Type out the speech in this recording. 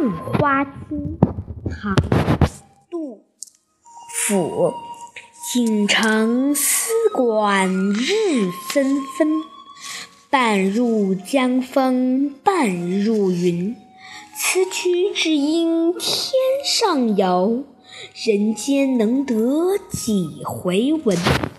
杏花厅唐杜甫锦城丝管日纷纷半入江风半入云。此曲只应天上有人间能得几回闻？